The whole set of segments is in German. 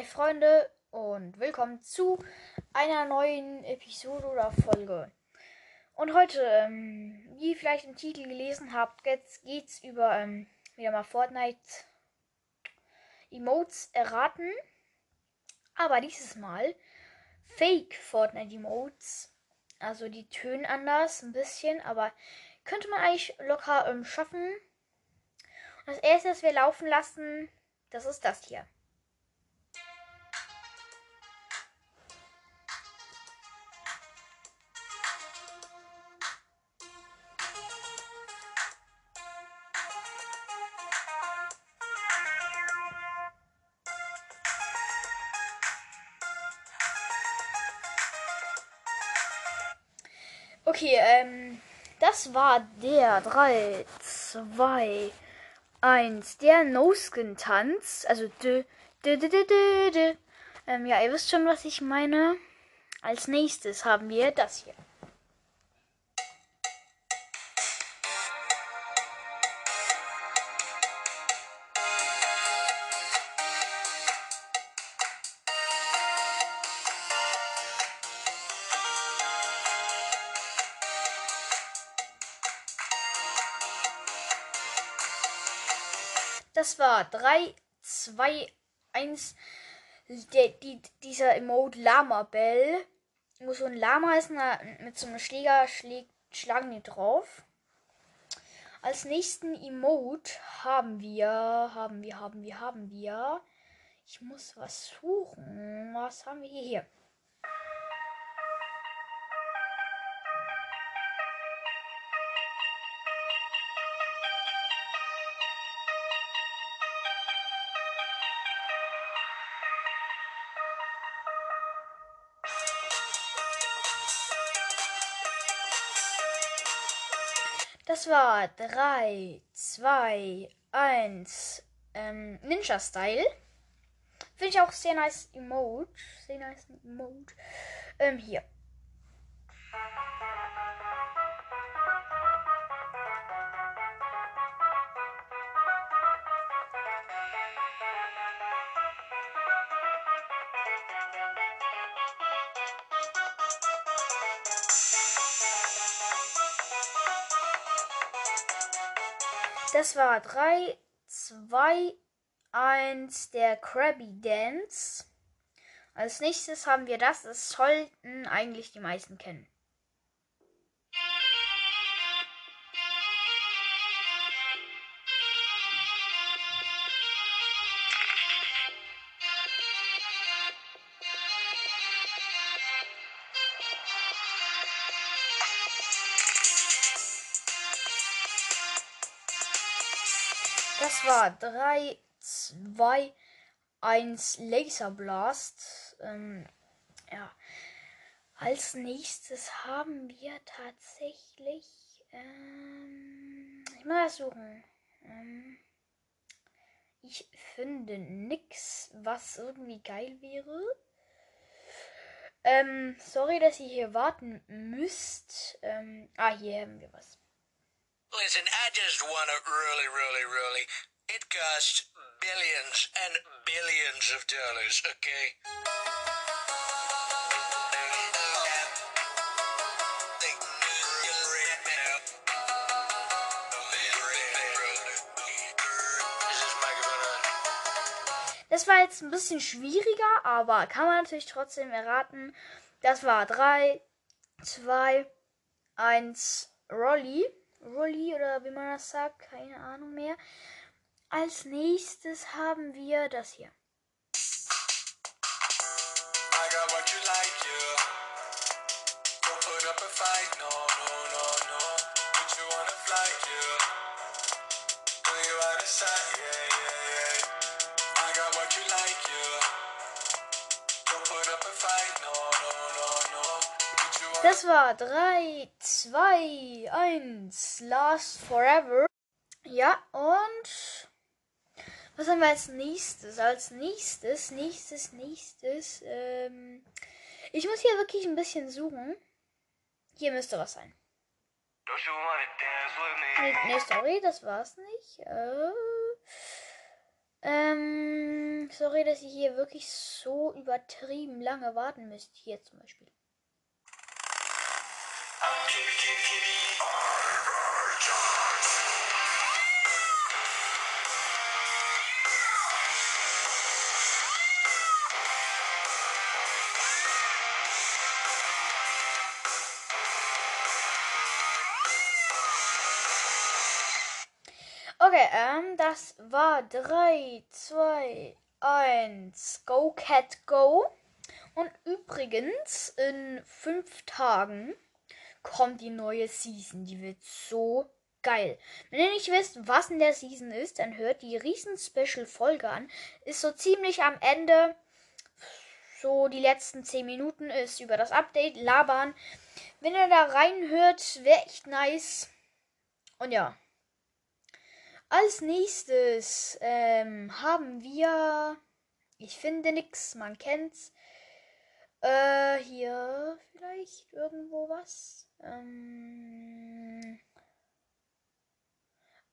Hi Freunde und willkommen zu einer neuen Episode oder Folge. Und heute, ähm, wie ihr vielleicht im Titel gelesen habt, geht's, geht's über ähm, wieder mal Fortnite Emotes erraten. Aber dieses Mal Fake Fortnite Emotes. Also die tönen anders ein bisschen, aber könnte man eigentlich locker ähm, schaffen. Und das erste, was wir laufen lassen, das ist das hier. Okay, ähm, das war der 3, 2, 1, der No-Skin-Tanz. Also, d, d, d, d, d, d. Ähm, ja, ihr wisst schon, was ich meine. Als nächstes haben wir das hier. Das war 3, 2, 1. Der, die, dieser Emote Lama Bell. Wo so ein Lama ist mit so einem Schläger schlägt, schlagen die drauf. Als nächsten Emote haben wir, haben wir, haben wir, haben wir. Ich muss was suchen. Was haben wir hier. Das war 3, 2, 1. Ähm, Ninja-Style. Finde ich auch sehr nice Emote. Sehr nice Emote. Ähm, hier. Das war 3, 2, 1 der Krabby Dance. Als nächstes haben wir das. Das sollten eigentlich die meisten kennen. Das war 3, 2, 1 Laser Blast. Ähm, ja. Als nächstes haben wir tatsächlich. Ähm, ich muss das suchen. Ähm, ich finde nix, was irgendwie geil wäre. Ähm, sorry, dass ihr hier warten müsst. Ähm, ah, hier haben wir was. Listen, I just want it really, really, really. It costs billions and billions of dollars, okay? Das war jetzt ein bisschen schwieriger, aber kann man natürlich trotzdem erraten. Das war 3, 2, 1, Rolli. Rolli oder wie man das sagt, keine Ahnung mehr. Als nächstes haben wir das hier. Das war 3, 2, 1, Last Forever. Ja, und was haben wir als nächstes? Als nächstes, nächstes, nächstes. Ähm, ich muss hier wirklich ein bisschen suchen. Hier müsste was sein. Nee, nee sorry, das war's nicht. Äh, Ähm, sorry, dass ihr hier wirklich so übertrieben lange warten müsst. Hier zum Beispiel. Ähm, das war 3, 2, 1, Go Cat Go. Und übrigens, in fünf Tagen kommt die neue Season. Die wird so geil. Wenn ihr nicht wisst, was in der Season ist, dann hört die riesen Special Folge an. Ist so ziemlich am Ende. So die letzten 10 Minuten ist über das Update labern. Wenn ihr da reinhört, wäre echt nice. Und ja. Als nächstes ähm, haben wir. Ich finde nix, man kennt's. Äh, hier vielleicht irgendwo was. Ähm.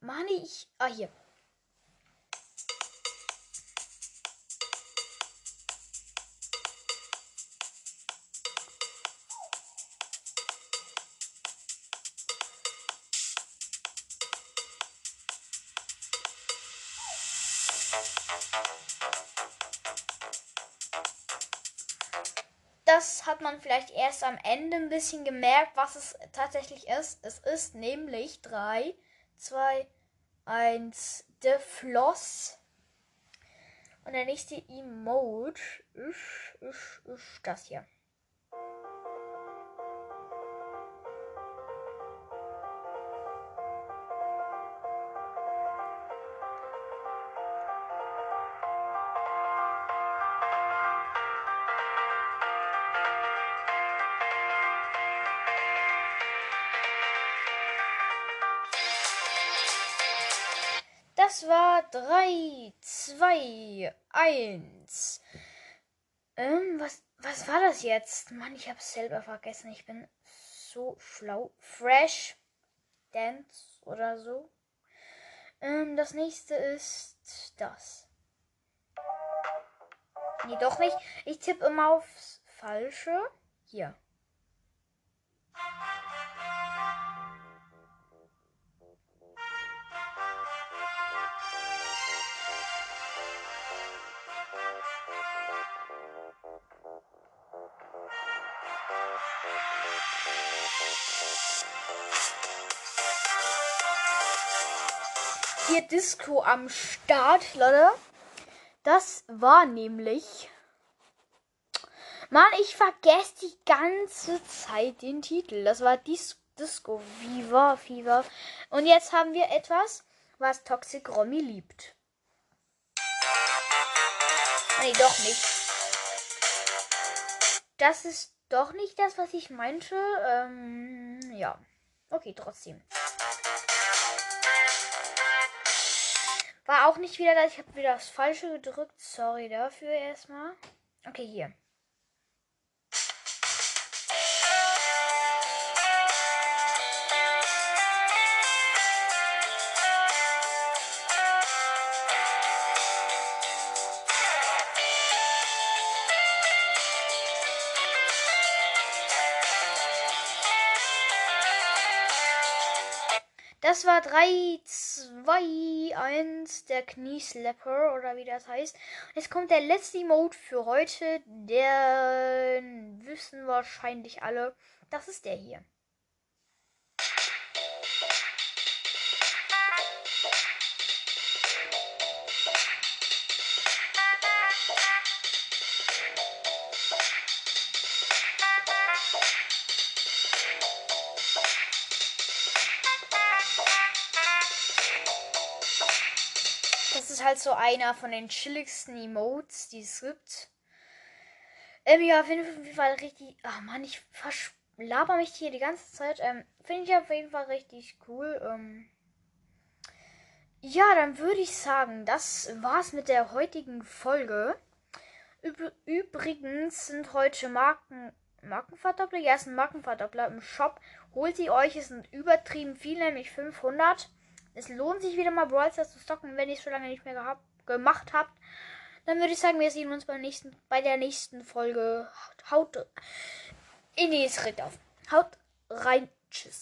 Meine ich. Ah, hier. Hat man vielleicht erst am Ende ein bisschen gemerkt, was es tatsächlich ist. Es ist nämlich 3, 2, 1, The Floss. Und der nächste Emote ist, ist, ist das hier. Das war 3, 2, 1. Ähm, was, was war das jetzt? Mann, ich hab's selber vergessen. Ich bin so schlau. Fresh Dance oder so. Ähm, das nächste ist das. Nee, doch nicht. Ich tippe immer aufs Falsche. Hier. Hier Disco am Start, Leute. Das war nämlich. Mann, ich vergesse die ganze Zeit den Titel. Das war Dis Disco Viva Fever. Und jetzt haben wir etwas, was Toxic Romy liebt. Nee, doch nicht. Das ist doch nicht das, was ich meinte. Ähm, ja. Okay, trotzdem. War auch nicht wieder da. Ich habe wieder das Falsche gedrückt. Sorry dafür erstmal. Okay, hier. Das war 3, 2, 1, der Knieslapper oder wie das heißt. Jetzt kommt der letzte Emote für heute. Der wissen wahrscheinlich alle. Das ist der hier. Halt so einer von den chilligsten Emotes, die es gibt. Ähm, ja, auf jeden Fall richtig. Ach man, ich laber mich hier die ganze Zeit. Ähm, Finde ich auf jeden Fall richtig cool. Ähm, ja, dann würde ich sagen, das war's mit der heutigen Folge. Üb übrigens sind heute Marken, Markenverdoppler. Ja, es sind Markenverdoppler im Shop. Holt sie euch, es sind übertrieben viel, nämlich 500. Es lohnt sich wieder mal Brawl Stars zu stocken, wenn ihr es schon lange nicht mehr gehabt, gemacht habt. Dann würde ich sagen, wir sehen uns beim nächsten, bei der nächsten Folge. Haut in die auf. Haut rein. Tschüss.